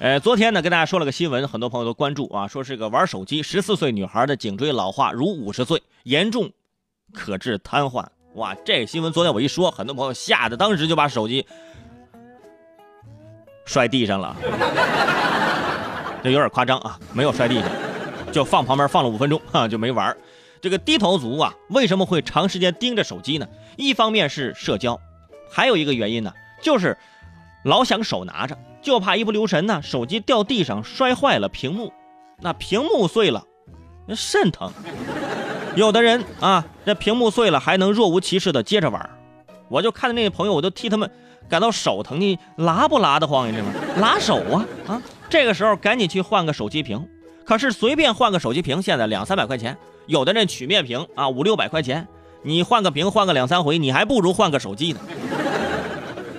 呃，昨天呢，跟大家说了个新闻，很多朋友都关注啊，说是个玩手机十四岁女孩的颈椎老化如五十岁，严重可致瘫痪。哇，这个新闻昨天我一说，很多朋友吓得当时就把手机摔地上了，这有点夸张啊，没有摔地上，就放旁边放了五分钟啊，就没玩。这个低头族啊，为什么会长时间盯着手机呢？一方面是社交，还有一个原因呢，就是老想手拿着。就怕一不留神呢，手机掉地上摔坏了屏幕，那屏幕碎了，那肾疼。有的人啊，这屏幕碎了还能若无其事的接着玩，我就看着那些朋友，我都替他们感到手疼你拉不拉得慌呀？这拉手啊啊！这个时候赶紧去换个手机屏，可是随便换个手机屏，现在两三百块钱，有的人曲面屏啊五六百块钱，你换个屏换个两三回，你还不如换个手机呢。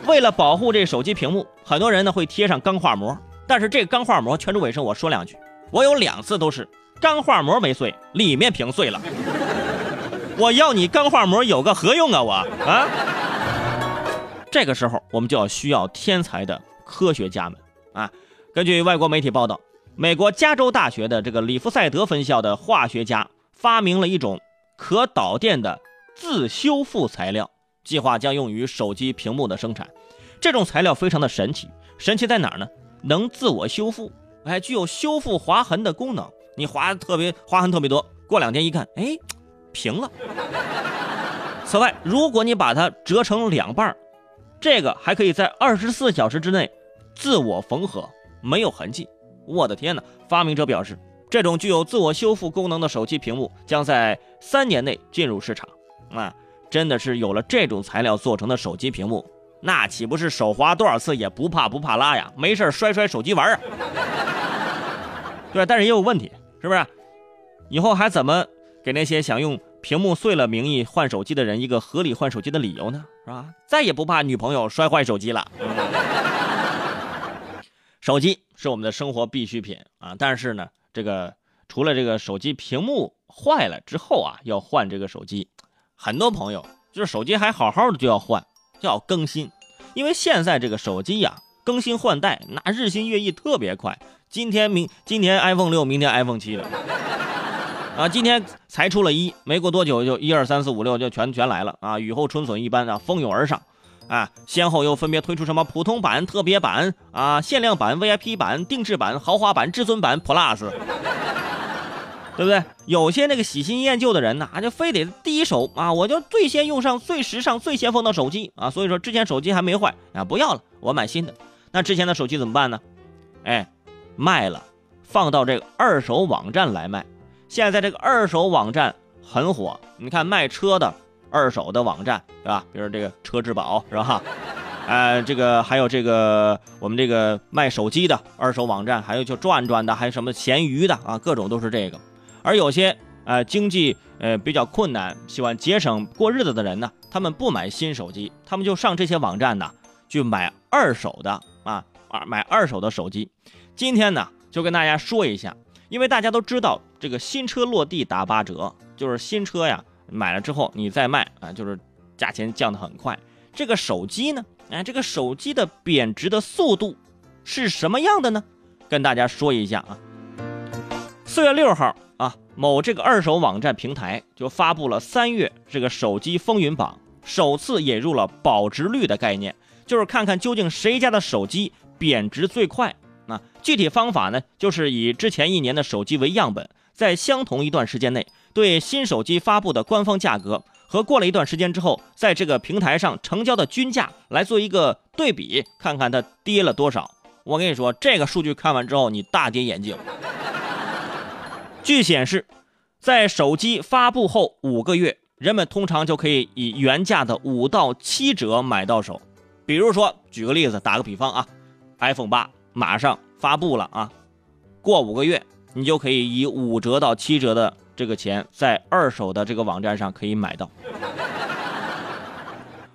为了保护这手机屏幕，很多人呢会贴上钢化膜。但是这钢化膜，全主尾声我说两句，我有两次都是钢化膜没碎，里面屏碎了。我要你钢化膜有个何用啊我啊！这个时候我们就要需要天才的科学家们啊！根据外国媒体报道，美国加州大学的这个里弗赛德分校的化学家发明了一种可导电的自修复材料。计划将用于手机屏幕的生产，这种材料非常的神奇，神奇在哪儿呢？能自我修复，哎，具有修复划痕的功能。你划特别划痕特别多，过两天一看，哎，平了。此外，如果你把它折成两半这个还可以在二十四小时之内自我缝合，没有痕迹。我的天哪！发明者表示，这种具有自我修复功能的手机屏幕将在三年内进入市场。啊。真的是有了这种材料做成的手机屏幕，那岂不是手滑多少次也不怕不怕拉呀？没事摔摔手机玩啊？对，但是也有问题，是不是？以后还怎么给那些想用屏幕碎了名义换手机的人一个合理换手机的理由呢？是吧？再也不怕女朋友摔坏手机了。手机是我们的生活必需品啊，但是呢，这个除了这个手机屏幕坏了之后啊，要换这个手机。很多朋友就是手机还好好的就要换，就要更新，因为现在这个手机呀更新换代那日新月异特别快。今天明今天 iPhone 六，明天 iPhone 七了，啊，今天才出了一，没过多久就一二三四五六就全全来了啊，雨后春笋一般啊蜂拥而上，啊，先后又分别推出什么普通版、特别版啊、限量版、VIP 版、定制版、豪华版、至尊版、Plus。对不对？有些那个喜新厌旧的人呢，就非得第一手啊，我就最先用上最时尚、最先锋的手机啊。所以说之前手机还没坏啊，不要了，我买新的。那之前的手机怎么办呢？哎，卖了，放到这个二手网站来卖。现在这个二手网站很火，你看卖车的二手的网站，对吧？比如这个车之宝是吧？呃，这个还有这个我们这个卖手机的二手网站，还有就转转的，还有什么闲鱼的啊，各种都是这个。而有些呃经济呃比较困难，喜欢节省过日子的人呢，他们不买新手机，他们就上这些网站呢，去买二手的啊，二买二手的手机。今天呢，就跟大家说一下，因为大家都知道这个新车落地打八折，就是新车呀买了之后你再卖啊，就是价钱降得很快。这个手机呢，哎，这个手机的贬值的速度是什么样的呢？跟大家说一下啊，四月六号。某这个二手网站平台就发布了三月这个手机风云榜，首次引入了保值率的概念，就是看看究竟谁家的手机贬值最快。那具体方法呢，就是以之前一年的手机为样本，在相同一段时间内，对新手机发布的官方价格和过了一段时间之后，在这个平台上成交的均价来做一个对比，看看它跌了多少。我跟你说，这个数据看完之后，你大跌眼镜。据显示，在手机发布后五个月，人们通常就可以以原价的五到七折买到手。比如说，举个例子，打个比方啊，iPhone 八马上发布了啊，过五个月，你就可以以五折到七折的这个钱，在二手的这个网站上可以买到。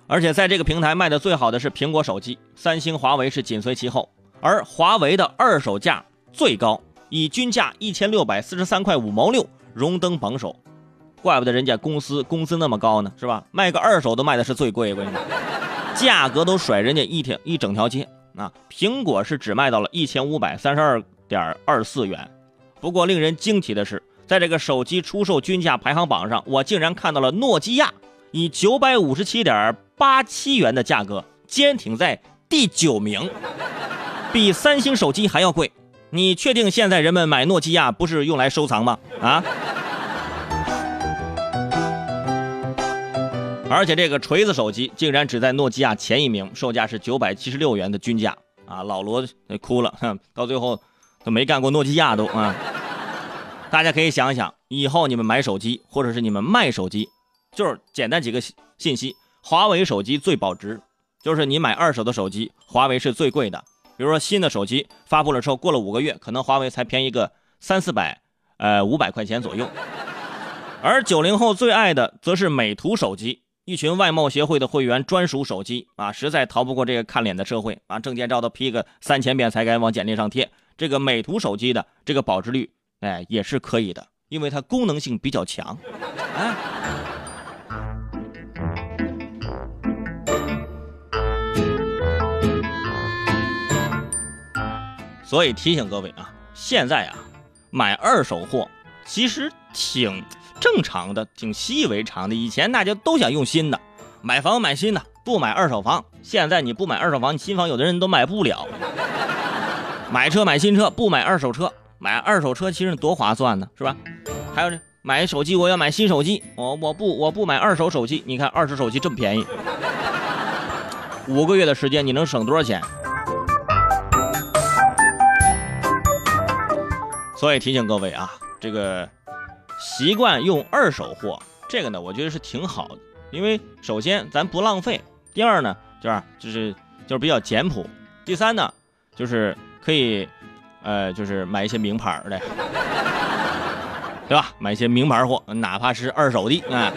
而且在这个平台卖的最好的是苹果手机，三星、华为是紧随其后，而华为的二手价最高。以均价一千六百四十三块五毛六荣登榜首，怪不得人家公司工资那么高呢，是吧？卖个二手都卖的是最贵，价格都甩人家一条一整条街啊，苹果是只卖到了一千五百三十二点二四元。不过令人惊奇的是，在这个手机出售均价排行榜上，我竟然看到了诺基亚以九百五十七点八七元的价格坚挺在第九名，比三星手机还要贵。你确定现在人们买诺基亚不是用来收藏吗？啊？而且这个锤子手机竟然只在诺基亚前一名，售价是九百七十六元的均价啊！老罗哭了，哼到最后都没干过诺基亚都啊！大家可以想一想，以后你们买手机或者是你们卖手机，就是简单几个信息：华为手机最保值，就是你买二手的手机，华为是最贵的。比如说新的手机发布了之后，过了五个月，可能华为才便宜个三四百，呃五百块钱左右。而九零后最爱的则是美图手机。一群外贸协会的会员专属手机啊，实在逃不过这个看脸的社会啊，证件照都 P 个三千遍才敢往简历上贴。这个美图手机的这个保值率，哎，也是可以的，因为它功能性比较强。哎，所以提醒各位啊，现在啊，买二手货其实挺。正常的，挺习以为常的。以前大家都想用新的，买房买新的，不买二手房。现在你不买二手房，你新房有的人都买不了。买车买新车，不买二手车。买二手车其实多划算呢，是吧？还有这买手机，我要买新手机，我我不我不买二手手机。你看二手手机这么便宜，五个月的时间你能省多少钱？所以提醒各位啊，这个。习惯用二手货，这个呢，我觉得是挺好的，因为首先咱不浪费，第二呢，就是就是就是比较简朴，第三呢，就是可以，呃，就是买一些名牌的，对吧？买一些名牌货，哪怕是二手的，哎。